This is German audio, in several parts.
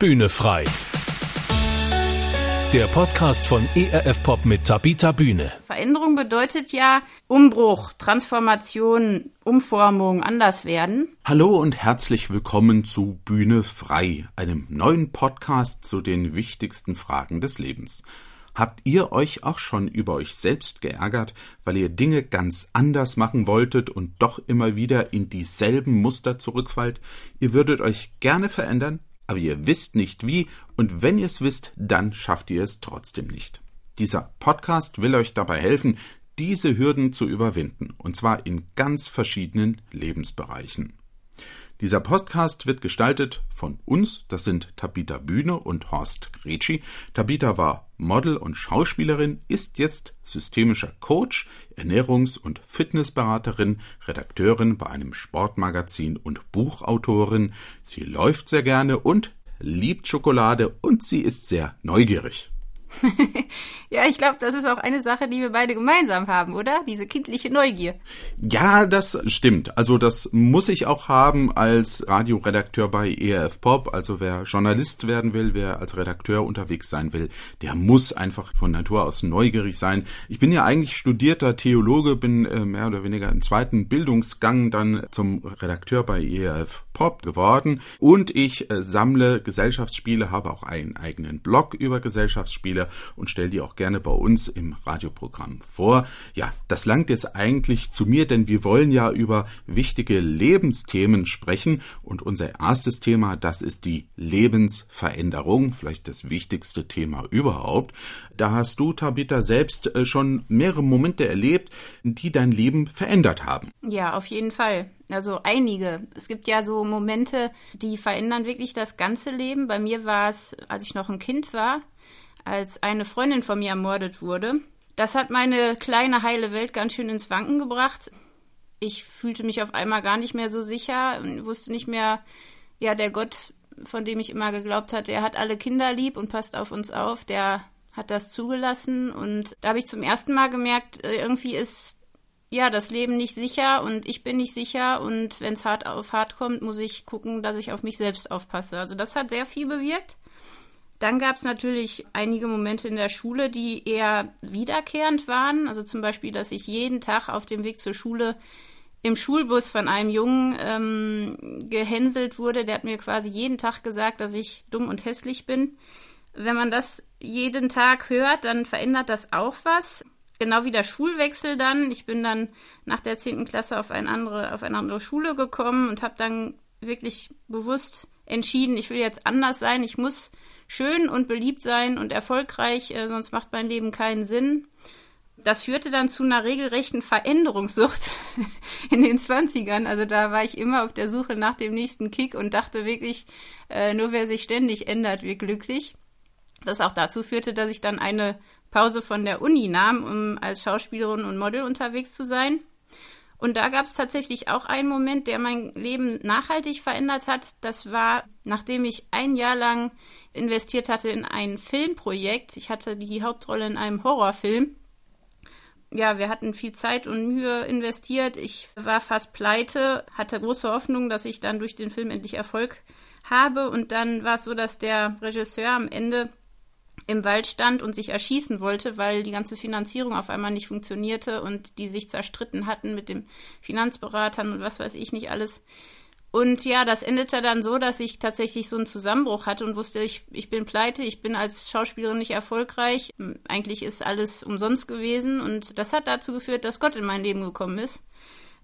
Bühne frei. Der Podcast von ERF Pop mit Tabita Bühne. Veränderung bedeutet ja Umbruch, Transformation, Umformung, anders werden. Hallo und herzlich willkommen zu Bühne frei, einem neuen Podcast zu den wichtigsten Fragen des Lebens. Habt ihr euch auch schon über euch selbst geärgert, weil ihr Dinge ganz anders machen wolltet und doch immer wieder in dieselben Muster zurückfallt? Ihr würdet euch gerne verändern, aber ihr wisst nicht wie, und wenn ihr es wisst, dann schafft ihr es trotzdem nicht. Dieser Podcast will euch dabei helfen, diese Hürden zu überwinden, und zwar in ganz verschiedenen Lebensbereichen. Dieser Podcast wird gestaltet von uns, das sind Tabita Bühne und Horst Gretschi. Tabita war Model und Schauspielerin, ist jetzt systemischer Coach, Ernährungs- und Fitnessberaterin, Redakteurin bei einem Sportmagazin und Buchautorin. Sie läuft sehr gerne und liebt Schokolade und sie ist sehr neugierig. ja, ich glaube, das ist auch eine Sache, die wir beide gemeinsam haben, oder? Diese kindliche Neugier. Ja, das stimmt. Also das muss ich auch haben als Radioredakteur bei ERF Pop. Also wer Journalist werden will, wer als Redakteur unterwegs sein will, der muss einfach von Natur aus neugierig sein. Ich bin ja eigentlich studierter Theologe, bin äh, mehr oder weniger im zweiten Bildungsgang dann zum Redakteur bei ERF Pop geworden und ich äh, sammle Gesellschaftsspiele, habe auch einen eigenen Blog über Gesellschaftsspiele und stelle die auch gerne bei uns im Radioprogramm vor. Ja, das langt jetzt eigentlich zu mir, denn wir wollen ja über wichtige Lebensthemen sprechen und unser erstes Thema, das ist die Lebensveränderung, vielleicht das wichtigste Thema überhaupt. Da hast du, Tabitha, selbst äh, schon mehrere Momente erlebt, die dein Leben verändert haben. Ja, auf jeden Fall. Also einige. Es gibt ja so Momente, die verändern wirklich das ganze Leben. Bei mir war es, als ich noch ein Kind war, als eine Freundin von mir ermordet wurde. Das hat meine kleine heile Welt ganz schön ins Wanken gebracht. Ich fühlte mich auf einmal gar nicht mehr so sicher und wusste nicht mehr, ja, der Gott, von dem ich immer geglaubt hatte, er hat alle Kinder lieb und passt auf uns auf, der hat das zugelassen und da habe ich zum ersten Mal gemerkt, äh, irgendwie ist ja, das Leben nicht sicher und ich bin nicht sicher und wenn es hart auf hart kommt, muss ich gucken, dass ich auf mich selbst aufpasse. Also das hat sehr viel bewirkt. Dann gab es natürlich einige Momente in der Schule, die eher wiederkehrend waren. Also zum Beispiel, dass ich jeden Tag auf dem Weg zur Schule im Schulbus von einem Jungen ähm, gehänselt wurde. Der hat mir quasi jeden Tag gesagt, dass ich dumm und hässlich bin. Wenn man das jeden Tag hört, dann verändert das auch was genau wie der Schulwechsel dann. Ich bin dann nach der 10. Klasse auf, eine andere, auf eine andere Schule gekommen und habe dann wirklich bewusst entschieden, ich will jetzt anders sein. Ich muss schön und beliebt sein und erfolgreich, äh, sonst macht mein Leben keinen Sinn. Das führte dann zu einer regelrechten Veränderungssucht in den 20ern. Also da war ich immer auf der Suche nach dem nächsten Kick und dachte wirklich, äh, nur wer sich ständig ändert, wird glücklich. Das auch dazu führte, dass ich dann eine Pause von der Uni nahm, um als Schauspielerin und Model unterwegs zu sein. Und da gab es tatsächlich auch einen Moment, der mein Leben nachhaltig verändert hat. Das war, nachdem ich ein Jahr lang investiert hatte in ein Filmprojekt. Ich hatte die Hauptrolle in einem Horrorfilm. Ja, wir hatten viel Zeit und Mühe investiert. Ich war fast pleite, hatte große Hoffnung, dass ich dann durch den Film endlich Erfolg habe. Und dann war es so, dass der Regisseur am Ende im Wald stand und sich erschießen wollte, weil die ganze Finanzierung auf einmal nicht funktionierte und die sich zerstritten hatten mit den Finanzberatern und was weiß ich nicht alles. Und ja, das endete dann so, dass ich tatsächlich so einen Zusammenbruch hatte und wusste, ich, ich bin pleite, ich bin als Schauspielerin nicht erfolgreich. Eigentlich ist alles umsonst gewesen und das hat dazu geführt, dass Gott in mein Leben gekommen ist.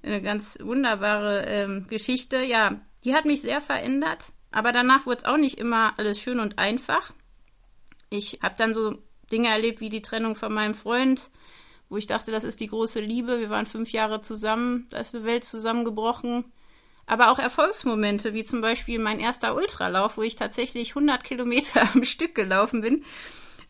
Eine ganz wunderbare ähm, Geschichte. Ja, die hat mich sehr verändert, aber danach wurde es auch nicht immer alles schön und einfach. Ich habe dann so Dinge erlebt wie die Trennung von meinem Freund, wo ich dachte, das ist die große Liebe. Wir waren fünf Jahre zusammen, da ist eine Welt zusammengebrochen. Aber auch Erfolgsmomente, wie zum Beispiel mein erster Ultralauf, wo ich tatsächlich 100 Kilometer am Stück gelaufen bin.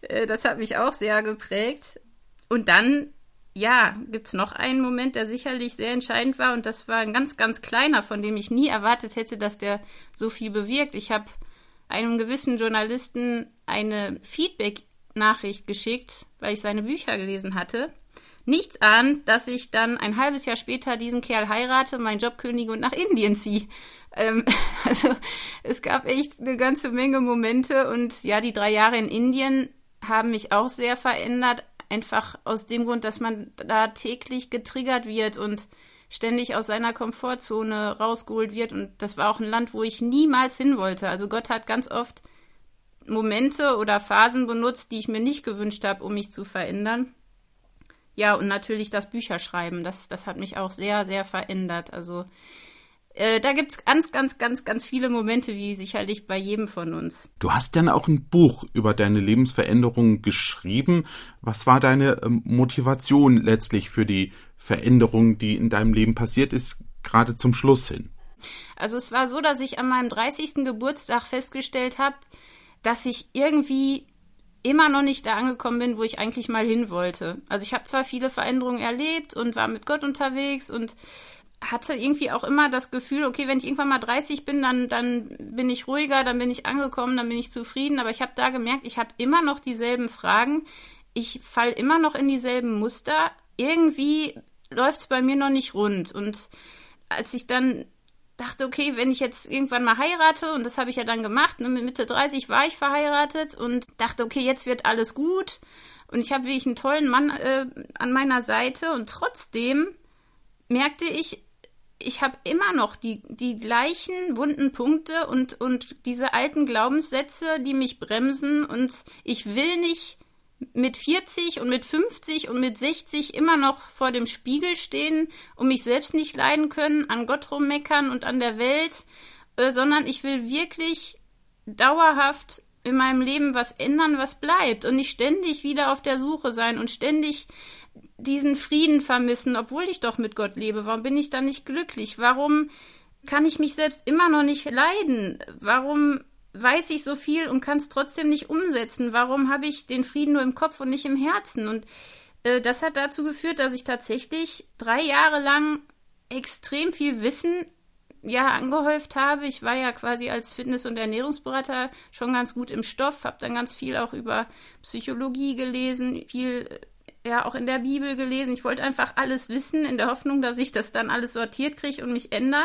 Äh, das hat mich auch sehr geprägt. Und dann, ja, gibt es noch einen Moment, der sicherlich sehr entscheidend war. Und das war ein ganz, ganz kleiner, von dem ich nie erwartet hätte, dass der so viel bewirkt. Ich habe einem gewissen Journalisten eine Feedback-Nachricht geschickt, weil ich seine Bücher gelesen hatte. nichts ahnt, dass ich dann ein halbes Jahr später diesen Kerl heirate, meinen Job kündige und nach Indien ziehe. Ähm, also es gab echt eine ganze Menge Momente und ja, die drei Jahre in Indien haben mich auch sehr verändert. Einfach aus dem Grund, dass man da täglich getriggert wird und ständig aus seiner Komfortzone rausgeholt wird. Und das war auch ein Land, wo ich niemals hin wollte. Also Gott hat ganz oft Momente oder Phasen benutzt, die ich mir nicht gewünscht habe, um mich zu verändern. Ja, und natürlich das Bücherschreiben, das, das hat mich auch sehr, sehr verändert. Also äh, da gibt es ganz, ganz, ganz, ganz viele Momente, wie sicherlich bei jedem von uns. Du hast dann auch ein Buch über deine Lebensveränderung geschrieben. Was war deine ähm, Motivation letztlich für die Veränderung, die in deinem Leben passiert ist, gerade zum Schluss hin? Also es war so, dass ich an meinem 30. Geburtstag festgestellt habe, dass ich irgendwie immer noch nicht da angekommen bin, wo ich eigentlich mal hin wollte. Also ich habe zwar viele Veränderungen erlebt und war mit Gott unterwegs und hatte irgendwie auch immer das Gefühl, okay, wenn ich irgendwann mal 30 bin, dann, dann bin ich ruhiger, dann bin ich angekommen, dann bin ich zufrieden. Aber ich habe da gemerkt, ich habe immer noch dieselben Fragen. Ich falle immer noch in dieselben Muster. Irgendwie läuft es bei mir noch nicht rund. Und als ich dann dachte, okay, wenn ich jetzt irgendwann mal heirate, und das habe ich ja dann gemacht, ne, mit Mitte 30 war ich verheiratet und dachte, okay, jetzt wird alles gut. Und ich habe wirklich einen tollen Mann äh, an meiner Seite und trotzdem merkte ich, ich habe immer noch die, die gleichen wunden Punkte und, und diese alten Glaubenssätze, die mich bremsen und ich will nicht mit 40 und mit 50 und mit 60 immer noch vor dem Spiegel stehen und mich selbst nicht leiden können, an Gott rummeckern und an der Welt, äh, sondern ich will wirklich dauerhaft in meinem Leben was ändern, was bleibt und nicht ständig wieder auf der Suche sein und ständig diesen Frieden vermissen, obwohl ich doch mit Gott lebe. Warum bin ich dann nicht glücklich? Warum kann ich mich selbst immer noch nicht leiden? Warum weiß ich so viel und kann es trotzdem nicht umsetzen? Warum habe ich den Frieden nur im Kopf und nicht im Herzen? Und äh, das hat dazu geführt, dass ich tatsächlich drei Jahre lang extrem viel Wissen ja angehäuft habe. Ich war ja quasi als Fitness- und Ernährungsberater schon ganz gut im Stoff, habe dann ganz viel auch über Psychologie gelesen, viel ja auch in der Bibel gelesen. Ich wollte einfach alles wissen in der Hoffnung, dass ich das dann alles sortiert kriege und mich ändere.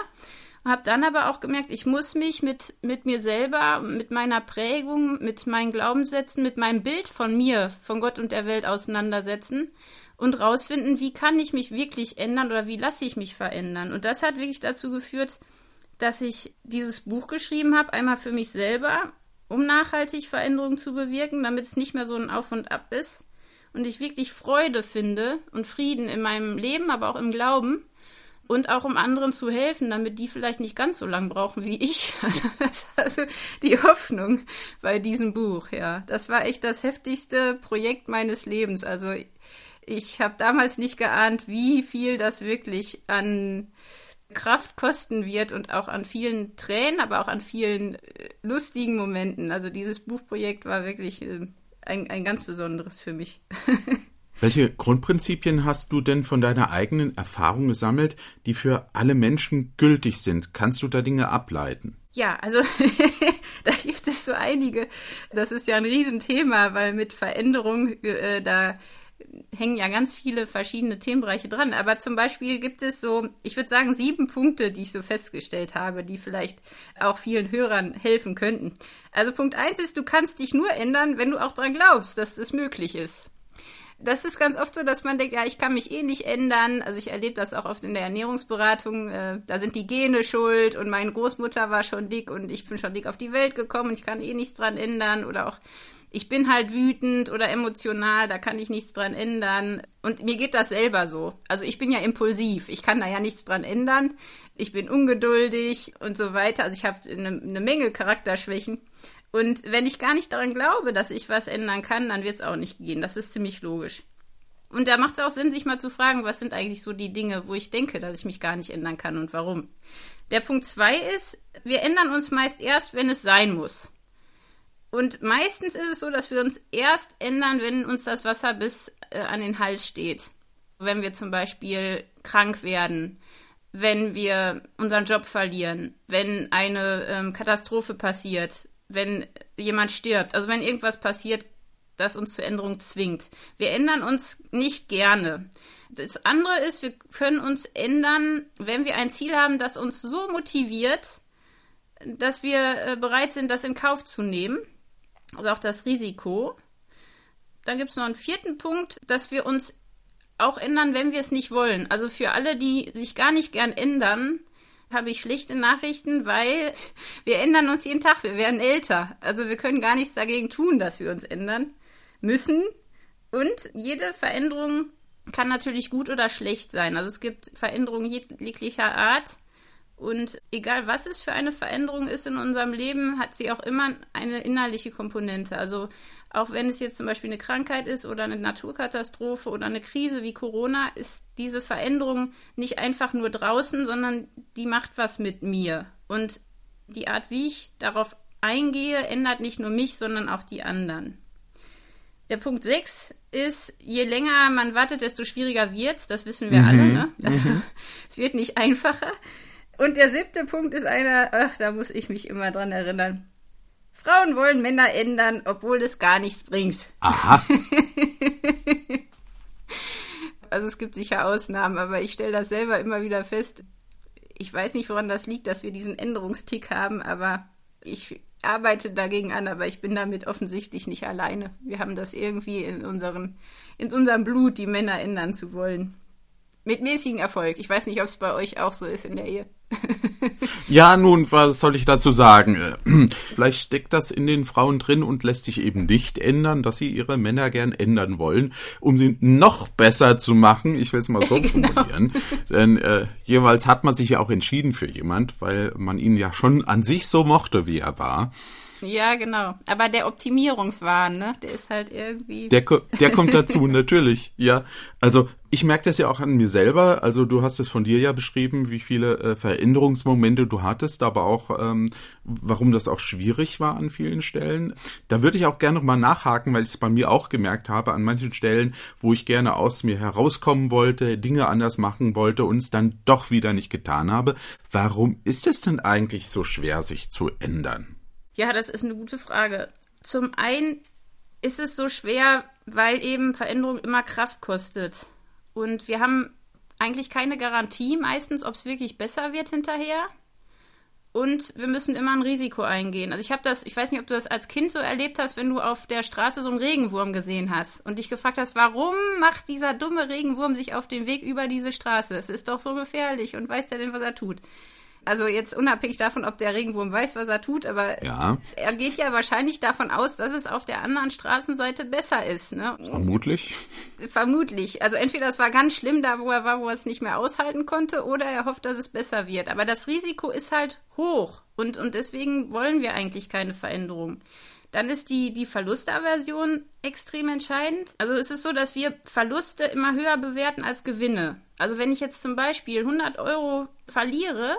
Habe dann aber auch gemerkt, ich muss mich mit, mit mir selber, mit meiner Prägung, mit meinen Glaubenssätzen, mit meinem Bild von mir, von Gott und der Welt auseinandersetzen und rausfinden, wie kann ich mich wirklich ändern oder wie lasse ich mich verändern. Und das hat wirklich dazu geführt, dass ich dieses Buch geschrieben habe, einmal für mich selber, um nachhaltig Veränderungen zu bewirken, damit es nicht mehr so ein Auf und Ab ist und ich wirklich Freude finde und Frieden in meinem Leben, aber auch im Glauben und auch um anderen zu helfen, damit die vielleicht nicht ganz so lang brauchen wie ich. das war also die Hoffnung bei diesem Buch, ja. Das war echt das heftigste Projekt meines Lebens. Also ich habe damals nicht geahnt, wie viel das wirklich an Kraft kosten wird und auch an vielen Tränen, aber auch an vielen äh, lustigen Momenten. Also dieses Buchprojekt war wirklich äh, ein, ein ganz besonderes für mich. Welche Grundprinzipien hast du denn von deiner eigenen Erfahrung gesammelt, die für alle Menschen gültig sind? Kannst du da Dinge ableiten? Ja, also da gibt es so einige. Das ist ja ein Riesenthema, weil mit Veränderung, äh, da hängen ja ganz viele verschiedene Themenbereiche dran. Aber zum Beispiel gibt es so, ich würde sagen, sieben Punkte, die ich so festgestellt habe, die vielleicht auch vielen Hörern helfen könnten. Also Punkt eins ist, du kannst dich nur ändern, wenn du auch dran glaubst, dass es möglich ist das ist ganz oft so, dass man denkt, ja, ich kann mich eh nicht ändern. Also ich erlebe das auch oft in der Ernährungsberatung. Äh, da sind die Gene schuld und meine Großmutter war schon dick und ich bin schon dick auf die Welt gekommen und ich kann eh nichts dran ändern. Oder auch, ich bin halt wütend oder emotional, da kann ich nichts dran ändern. Und mir geht das selber so. Also ich bin ja impulsiv, ich kann da ja nichts dran ändern. Ich bin ungeduldig und so weiter. Also ich habe eine, eine Menge Charakterschwächen. Und wenn ich gar nicht daran glaube, dass ich was ändern kann, dann wird es auch nicht gehen. Das ist ziemlich logisch. Und da macht es auch Sinn, sich mal zu fragen, was sind eigentlich so die Dinge, wo ich denke, dass ich mich gar nicht ändern kann und warum. Der Punkt zwei ist, wir ändern uns meist erst, wenn es sein muss. Und meistens ist es so, dass wir uns erst ändern, wenn uns das Wasser bis äh, an den Hals steht. Wenn wir zum Beispiel krank werden, wenn wir unseren Job verlieren, wenn eine ähm, Katastrophe passiert, wenn jemand stirbt, also wenn irgendwas passiert, das uns zur Änderung zwingt. Wir ändern uns nicht gerne. Das andere ist, wir können uns ändern, wenn wir ein Ziel haben, das uns so motiviert, dass wir äh, bereit sind, das in Kauf zu nehmen. Also auch das Risiko. Dann gibt es noch einen vierten Punkt, dass wir uns auch ändern, wenn wir es nicht wollen. Also für alle, die sich gar nicht gern ändern, habe ich schlechte Nachrichten, weil wir ändern uns jeden Tag, wir werden älter. Also wir können gar nichts dagegen tun, dass wir uns ändern müssen. Und jede Veränderung kann natürlich gut oder schlecht sein. Also es gibt Veränderungen jeglicher Art. Und egal was es für eine Veränderung ist in unserem Leben, hat sie auch immer eine innerliche Komponente. Also auch wenn es jetzt zum Beispiel eine Krankheit ist oder eine Naturkatastrophe oder eine Krise wie Corona, ist diese Veränderung nicht einfach nur draußen, sondern die macht was mit mir. Und die Art, wie ich darauf eingehe, ändert nicht nur mich, sondern auch die anderen. Der Punkt 6 ist, je länger man wartet, desto schwieriger wird's. Das wissen wir mhm. alle. Ne? Mhm. es wird nicht einfacher. Und der siebte Punkt ist einer, ach, da muss ich mich immer dran erinnern. Frauen wollen Männer ändern, obwohl es gar nichts bringt. Aha. also es gibt sicher Ausnahmen, aber ich stelle das selber immer wieder fest. Ich weiß nicht, woran das liegt, dass wir diesen Änderungstick haben, aber ich arbeite dagegen an, aber ich bin damit offensichtlich nicht alleine. Wir haben das irgendwie in, unseren, in unserem Blut, die Männer ändern zu wollen. Mit mäßigem Erfolg. Ich weiß nicht, ob es bei euch auch so ist in der Ehe. ja, nun, was soll ich dazu sagen? Vielleicht steckt das in den Frauen drin und lässt sich eben nicht ändern, dass sie ihre Männer gern ändern wollen, um sie noch besser zu machen. Ich will es mal so genau. formulieren. Denn äh, jeweils hat man sich ja auch entschieden für jemand, weil man ihn ja schon an sich so mochte, wie er war. Ja, genau. Aber der Optimierungswahn, ne, der ist halt irgendwie. Der, der kommt dazu, natürlich. Ja. Also ich merke das ja auch an mir selber. Also du hast es von dir ja beschrieben, wie viele äh, Veränderungsmomente du hattest, aber auch ähm, warum das auch schwierig war an vielen Stellen. Da würde ich auch gerne mal nachhaken, weil ich es bei mir auch gemerkt habe, an manchen Stellen, wo ich gerne aus mir herauskommen wollte, Dinge anders machen wollte und es dann doch wieder nicht getan habe. Warum ist es denn eigentlich so schwer, sich zu ändern? Ja, das ist eine gute Frage. Zum einen ist es so schwer, weil eben Veränderung immer Kraft kostet. Und wir haben eigentlich keine Garantie meistens, ob es wirklich besser wird hinterher. Und wir müssen immer ein Risiko eingehen. Also ich habe das, ich weiß nicht, ob du das als Kind so erlebt hast, wenn du auf der Straße so einen Regenwurm gesehen hast und dich gefragt hast, warum macht dieser dumme Regenwurm sich auf den Weg über diese Straße? Es ist doch so gefährlich und weiß der denn, was er tut? Also jetzt unabhängig davon, ob der Regenwurm weiß, was er tut, aber ja. er geht ja wahrscheinlich davon aus, dass es auf der anderen Straßenseite besser ist. Ne? Vermutlich. Vermutlich. Also entweder es war ganz schlimm da, wo er war, wo er es nicht mehr aushalten konnte, oder er hofft, dass es besser wird. Aber das Risiko ist halt hoch und, und deswegen wollen wir eigentlich keine Veränderung. Dann ist die, die Verlustaversion extrem entscheidend. Also es ist so, dass wir Verluste immer höher bewerten als Gewinne. Also wenn ich jetzt zum Beispiel 100 Euro verliere,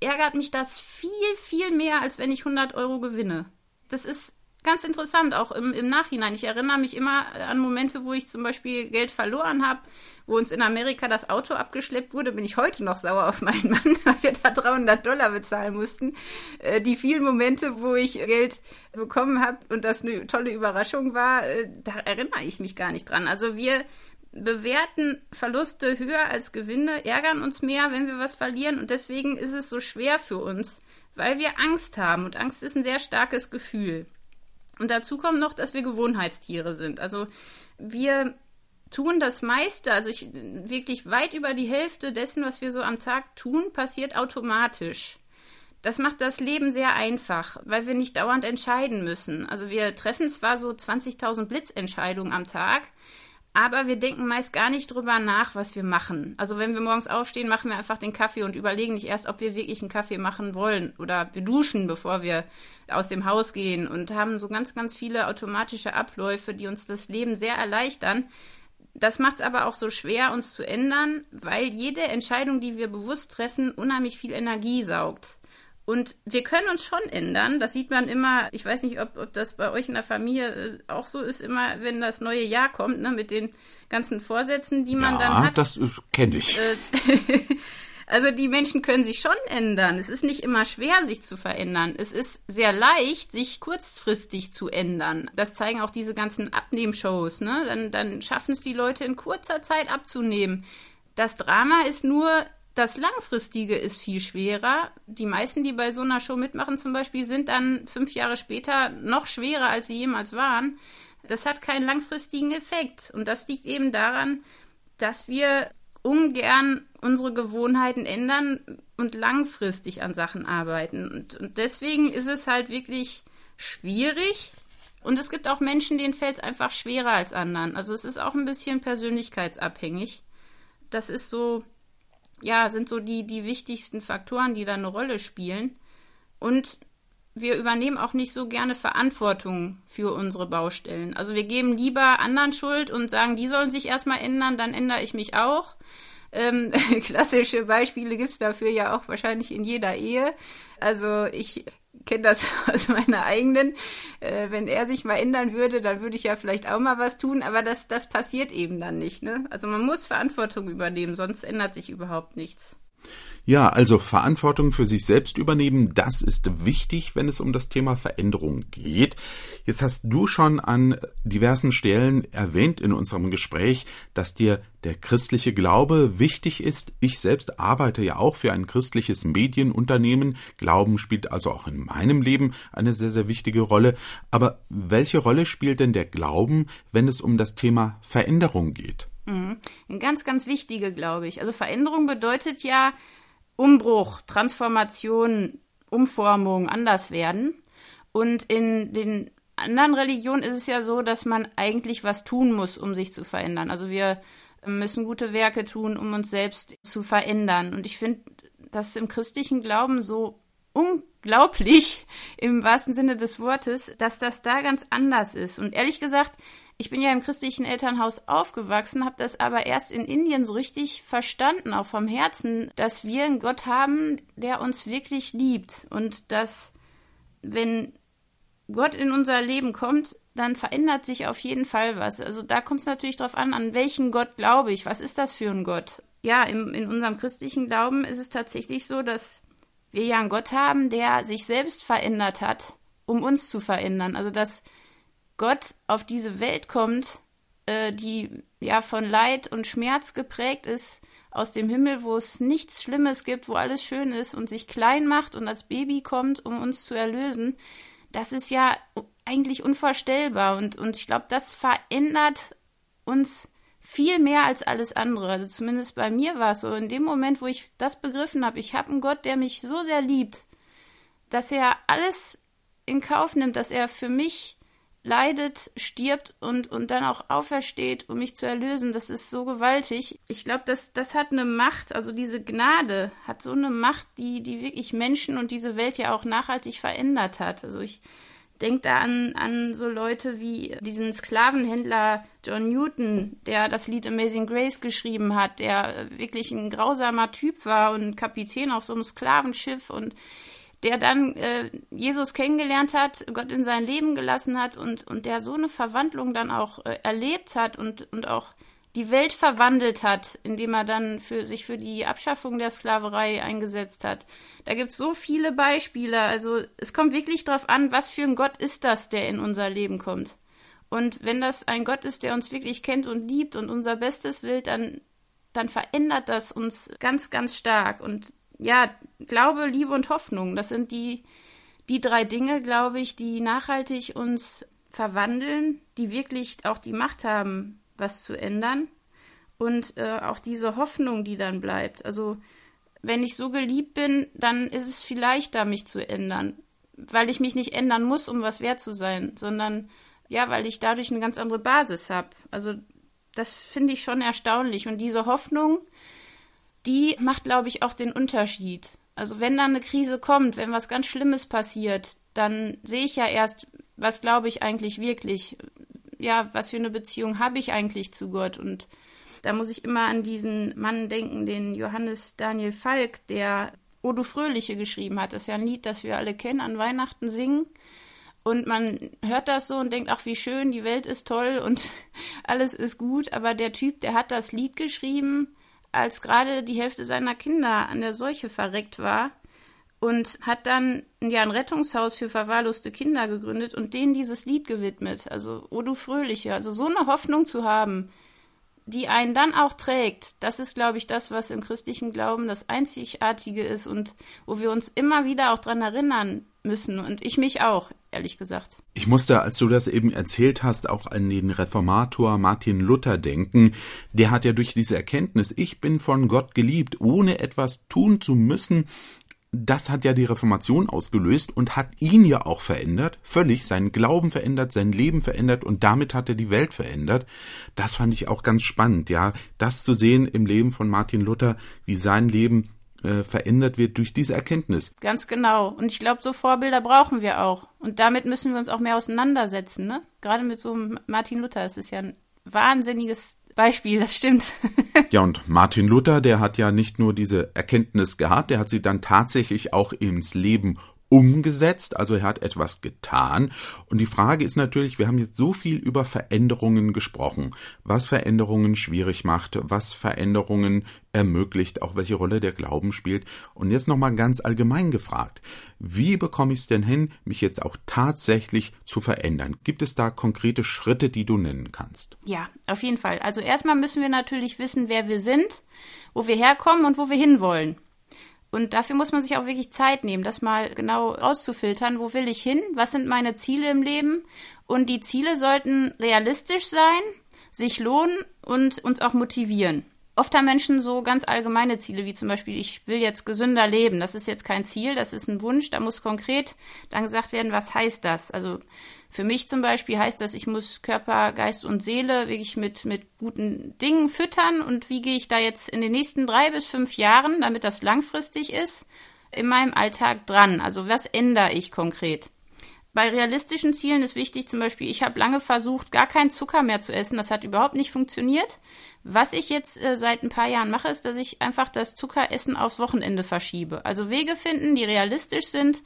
ärgert mich das viel, viel mehr, als wenn ich 100 Euro gewinne. Das ist ganz interessant, auch im, im Nachhinein. Ich erinnere mich immer an Momente, wo ich zum Beispiel Geld verloren habe, wo uns in Amerika das Auto abgeschleppt wurde, bin ich heute noch sauer auf meinen Mann, weil wir da 300 Dollar bezahlen mussten. Äh, die vielen Momente, wo ich Geld bekommen habe und das eine tolle Überraschung war, äh, da erinnere ich mich gar nicht dran. Also wir bewerten Verluste höher als Gewinne, ärgern uns mehr, wenn wir was verlieren und deswegen ist es so schwer für uns, weil wir Angst haben und Angst ist ein sehr starkes Gefühl. Und dazu kommt noch, dass wir Gewohnheitstiere sind. Also wir tun das meiste, also ich, wirklich weit über die Hälfte dessen, was wir so am Tag tun, passiert automatisch. Das macht das Leben sehr einfach, weil wir nicht dauernd entscheiden müssen. Also wir treffen zwar so 20.000 Blitzentscheidungen am Tag, aber wir denken meist gar nicht drüber nach, was wir machen. Also wenn wir morgens aufstehen, machen wir einfach den Kaffee und überlegen nicht erst, ob wir wirklich einen Kaffee machen wollen. Oder wir duschen, bevor wir aus dem Haus gehen und haben so ganz, ganz viele automatische Abläufe, die uns das Leben sehr erleichtern. Das macht es aber auch so schwer, uns zu ändern, weil jede Entscheidung, die wir bewusst treffen, unheimlich viel Energie saugt. Und wir können uns schon ändern. Das sieht man immer. Ich weiß nicht, ob, ob das bei euch in der Familie äh, auch so ist, immer wenn das neue Jahr kommt, ne, mit den ganzen Vorsätzen, die man ja, dann hat. das kenne ich. Äh, Also die Menschen können sich schon ändern. Es ist nicht immer schwer, sich zu verändern. Es ist sehr leicht, sich kurzfristig zu ändern. Das zeigen auch diese ganzen Abnehmshows. Ne? Dann, dann schaffen es die Leute in kurzer Zeit abzunehmen. Das Drama ist nur, das Langfristige ist viel schwerer. Die meisten, die bei so einer Show mitmachen zum Beispiel, sind dann fünf Jahre später noch schwerer, als sie jemals waren. Das hat keinen langfristigen Effekt. Und das liegt eben daran, dass wir ungern unsere Gewohnheiten ändern und langfristig an Sachen arbeiten. Und, und deswegen ist es halt wirklich schwierig. Und es gibt auch Menschen, denen fällt es einfach schwerer als anderen. Also es ist auch ein bisschen persönlichkeitsabhängig. Das ist so, ja, sind so die, die wichtigsten Faktoren, die da eine Rolle spielen. Und wir übernehmen auch nicht so gerne Verantwortung für unsere Baustellen. Also wir geben lieber anderen Schuld und sagen, die sollen sich erstmal ändern, dann ändere ich mich auch. Ähm, klassische Beispiele gibt's dafür ja auch wahrscheinlich in jeder Ehe. Also ich kenne das aus meiner eigenen. Äh, wenn er sich mal ändern würde, dann würde ich ja vielleicht auch mal was tun, aber das, das passiert eben dann nicht. Ne? Also man muss Verantwortung übernehmen, sonst ändert sich überhaupt nichts. Ja, also Verantwortung für sich selbst übernehmen, das ist wichtig, wenn es um das Thema Veränderung geht. Jetzt hast du schon an diversen Stellen erwähnt in unserem Gespräch, dass dir der christliche Glaube wichtig ist. Ich selbst arbeite ja auch für ein christliches Medienunternehmen. Glauben spielt also auch in meinem Leben eine sehr, sehr wichtige Rolle. Aber welche Rolle spielt denn der Glauben, wenn es um das Thema Veränderung geht? Mhm. Eine ganz, ganz wichtige, glaube ich. Also Veränderung bedeutet ja, Umbruch, Transformation, Umformung, anders werden. Und in den anderen Religionen ist es ja so, dass man eigentlich was tun muss, um sich zu verändern. Also wir müssen gute Werke tun, um uns selbst zu verändern. Und ich finde das im christlichen Glauben so unglaublich, im wahrsten Sinne des Wortes, dass das da ganz anders ist. Und ehrlich gesagt, ich bin ja im christlichen Elternhaus aufgewachsen, habe das aber erst in Indien so richtig verstanden, auch vom Herzen, dass wir einen Gott haben, der uns wirklich liebt und dass, wenn Gott in unser Leben kommt, dann verändert sich auf jeden Fall was. Also da kommt es natürlich darauf an, an welchen Gott glaube ich. Was ist das für ein Gott? Ja, im, in unserem christlichen Glauben ist es tatsächlich so, dass wir ja einen Gott haben, der sich selbst verändert hat, um uns zu verändern. Also dass Gott auf diese Welt kommt, äh, die ja von Leid und Schmerz geprägt ist, aus dem Himmel, wo es nichts Schlimmes gibt, wo alles schön ist und sich klein macht und als Baby kommt, um uns zu erlösen, das ist ja eigentlich unvorstellbar. Und, und ich glaube, das verändert uns viel mehr als alles andere. Also zumindest bei mir war es so. In dem Moment, wo ich das begriffen habe, ich habe einen Gott, der mich so sehr liebt, dass er alles in Kauf nimmt, dass er für mich leidet, stirbt und, und dann auch aufersteht, um mich zu erlösen. Das ist so gewaltig. Ich glaube, das, das hat eine Macht, also diese Gnade hat so eine Macht, die, die wirklich Menschen und diese Welt ja auch nachhaltig verändert hat. Also ich denke da an, an so Leute wie diesen Sklavenhändler John Newton, der das Lied Amazing Grace geschrieben hat, der wirklich ein grausamer Typ war und Kapitän auf so einem Sklavenschiff und der dann äh, Jesus kennengelernt hat, Gott in sein Leben gelassen hat und, und der so eine Verwandlung dann auch äh, erlebt hat und, und auch die Welt verwandelt hat, indem er dann für, sich für die Abschaffung der Sklaverei eingesetzt hat. Da gibt es so viele Beispiele. Also es kommt wirklich darauf an, was für ein Gott ist das, der in unser Leben kommt. Und wenn das ein Gott ist, der uns wirklich kennt und liebt und unser Bestes will, dann, dann verändert das uns ganz, ganz stark. Und ja, Glaube, Liebe und Hoffnung, das sind die, die drei Dinge, glaube ich, die nachhaltig uns verwandeln, die wirklich auch die Macht haben, was zu ändern. Und äh, auch diese Hoffnung, die dann bleibt. Also, wenn ich so geliebt bin, dann ist es viel leichter, mich zu ändern. Weil ich mich nicht ändern muss, um was wert zu sein, sondern ja, weil ich dadurch eine ganz andere Basis habe. Also, das finde ich schon erstaunlich. Und diese Hoffnung, die macht, glaube ich, auch den Unterschied. Also wenn dann eine Krise kommt, wenn was ganz Schlimmes passiert, dann sehe ich ja erst, was glaube ich eigentlich wirklich, ja, was für eine Beziehung habe ich eigentlich zu Gott. Und da muss ich immer an diesen Mann denken, den Johannes Daniel Falk, der O du Fröhliche geschrieben hat. Das ist ja ein Lied, das wir alle kennen, an Weihnachten singen. Und man hört das so und denkt, ach, wie schön, die Welt ist toll und alles ist gut. Aber der Typ, der hat das Lied geschrieben, als gerade die Hälfte seiner Kinder an der Seuche verreckt war und hat dann ja ein Rettungshaus für verwahrloste Kinder gegründet und denen dieses Lied gewidmet. Also, O du Fröhliche. Also so eine Hoffnung zu haben, die einen dann auch trägt, das ist, glaube ich, das, was im christlichen Glauben das Einzigartige ist und wo wir uns immer wieder auch dran erinnern müssen. Und ich mich auch, ehrlich gesagt. Ich musste, als du das eben erzählt hast, auch an den Reformator Martin Luther denken. Der hat ja durch diese Erkenntnis, ich bin von Gott geliebt, ohne etwas tun zu müssen, das hat ja die Reformation ausgelöst und hat ihn ja auch verändert, völlig seinen Glauben verändert, sein Leben verändert und damit hat er die Welt verändert. Das fand ich auch ganz spannend, ja, das zu sehen im Leben von Martin Luther, wie sein Leben äh, verändert wird durch diese Erkenntnis. Ganz genau. Und ich glaube, so Vorbilder brauchen wir auch. Und damit müssen wir uns auch mehr auseinandersetzen, ne? Gerade mit so Martin Luther, das ist ja ein wahnsinniges Beispiel, das stimmt. ja, und Martin Luther, der hat ja nicht nur diese Erkenntnis gehabt, der hat sie dann tatsächlich auch ins Leben umgesetzt, also er hat etwas getan. Und die Frage ist natürlich, wir haben jetzt so viel über Veränderungen gesprochen, was Veränderungen schwierig macht, was Veränderungen ermöglicht, auch welche Rolle der Glauben spielt. Und jetzt nochmal ganz allgemein gefragt, wie bekomme ich es denn hin, mich jetzt auch tatsächlich zu verändern? Gibt es da konkrete Schritte, die du nennen kannst? Ja, auf jeden Fall. Also erstmal müssen wir natürlich wissen, wer wir sind, wo wir herkommen und wo wir hinwollen. Und dafür muss man sich auch wirklich Zeit nehmen, das mal genau auszufiltern. Wo will ich hin? Was sind meine Ziele im Leben? Und die Ziele sollten realistisch sein, sich lohnen und uns auch motivieren. Oft haben Menschen so ganz allgemeine Ziele, wie zum Beispiel, ich will jetzt gesünder leben. Das ist jetzt kein Ziel, das ist ein Wunsch. Da muss konkret dann gesagt werden, was heißt das? Also für mich zum Beispiel heißt das, ich muss Körper, Geist und Seele wirklich mit, mit guten Dingen füttern. Und wie gehe ich da jetzt in den nächsten drei bis fünf Jahren, damit das langfristig ist, in meinem Alltag dran? Also was ändere ich konkret? Bei realistischen Zielen ist wichtig zum Beispiel, ich habe lange versucht, gar keinen Zucker mehr zu essen. Das hat überhaupt nicht funktioniert. Was ich jetzt äh, seit ein paar Jahren mache, ist, dass ich einfach das Zuckeressen aufs Wochenende verschiebe. Also Wege finden, die realistisch sind,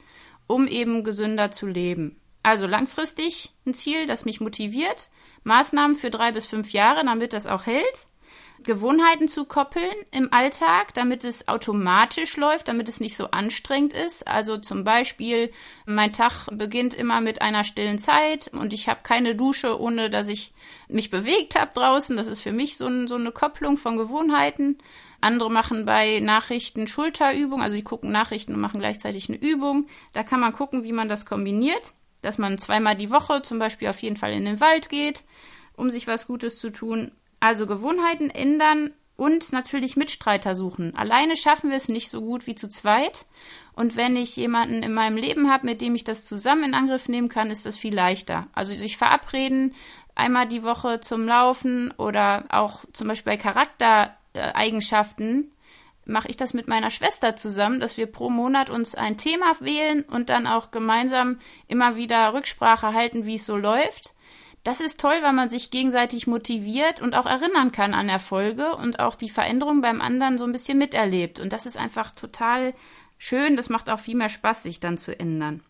um eben gesünder zu leben. Also langfristig ein Ziel, das mich motiviert, Maßnahmen für drei bis fünf Jahre, damit das auch hält. Gewohnheiten zu koppeln im Alltag, damit es automatisch läuft, damit es nicht so anstrengend ist. Also zum Beispiel, mein Tag beginnt immer mit einer stillen Zeit und ich habe keine Dusche, ohne dass ich mich bewegt habe draußen. Das ist für mich so, ein, so eine Kopplung von Gewohnheiten. Andere machen bei Nachrichten Schulterübung, also die gucken Nachrichten und machen gleichzeitig eine Übung. Da kann man gucken, wie man das kombiniert dass man zweimal die Woche zum Beispiel auf jeden Fall in den Wald geht, um sich was Gutes zu tun. Also Gewohnheiten ändern und natürlich Mitstreiter suchen. Alleine schaffen wir es nicht so gut wie zu zweit. Und wenn ich jemanden in meinem Leben habe, mit dem ich das zusammen in Angriff nehmen kann, ist das viel leichter. Also sich verabreden, einmal die Woche zum Laufen oder auch zum Beispiel bei Charaktereigenschaften mache ich das mit meiner Schwester zusammen, dass wir pro Monat uns ein Thema wählen und dann auch gemeinsam immer wieder Rücksprache halten, wie es so läuft. Das ist toll, weil man sich gegenseitig motiviert und auch erinnern kann an Erfolge und auch die Veränderung beim anderen so ein bisschen miterlebt. Und das ist einfach total schön. Das macht auch viel mehr Spaß, sich dann zu ändern.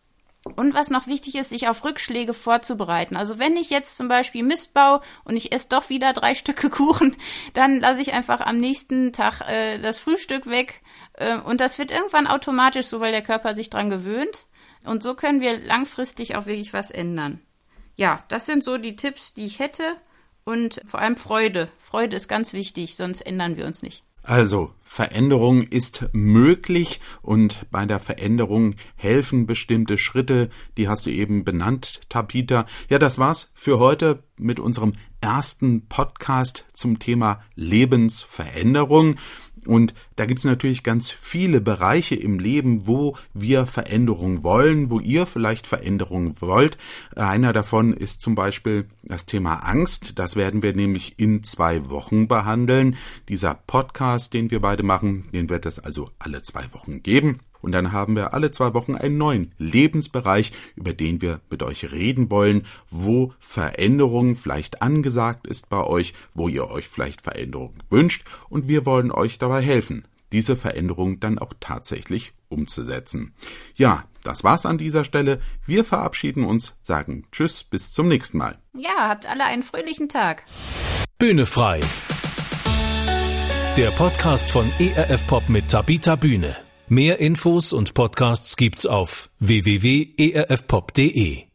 Und was noch wichtig ist, sich auf Rückschläge vorzubereiten. Also wenn ich jetzt zum Beispiel Mist baue und ich esse doch wieder drei Stücke Kuchen, dann lasse ich einfach am nächsten Tag äh, das Frühstück weg. Äh, und das wird irgendwann automatisch so, weil der Körper sich dran gewöhnt. Und so können wir langfristig auch wirklich was ändern. Ja, das sind so die Tipps, die ich hätte. Und vor allem Freude. Freude ist ganz wichtig, sonst ändern wir uns nicht. Also, Veränderung ist möglich und bei der Veränderung helfen bestimmte Schritte, die hast du eben benannt, Tapita. Ja, das war's für heute mit unserem ersten Podcast zum Thema Lebensveränderung. Und da gibt's natürlich ganz viele Bereiche im Leben, wo wir Veränderung wollen, wo ihr vielleicht Veränderung wollt. Einer davon ist zum Beispiel das Thema Angst. Das werden wir nämlich in zwei Wochen behandeln. Dieser Podcast, den wir beide machen, den wird es also alle zwei Wochen geben. Und dann haben wir alle zwei Wochen einen neuen Lebensbereich, über den wir mit euch reden wollen, wo Veränderung vielleicht angesagt ist bei euch, wo ihr euch vielleicht Veränderung wünscht und wir wollen euch dabei helfen, diese Veränderung dann auch tatsächlich umzusetzen. Ja, das war's an dieser Stelle. Wir verabschieden uns, sagen Tschüss, bis zum nächsten Mal. Ja, habt alle einen fröhlichen Tag. Bühne frei der Podcast von ERF Pop mit Tabita Bühne. Mehr Infos und Podcasts gibt's auf www.erfpop.de.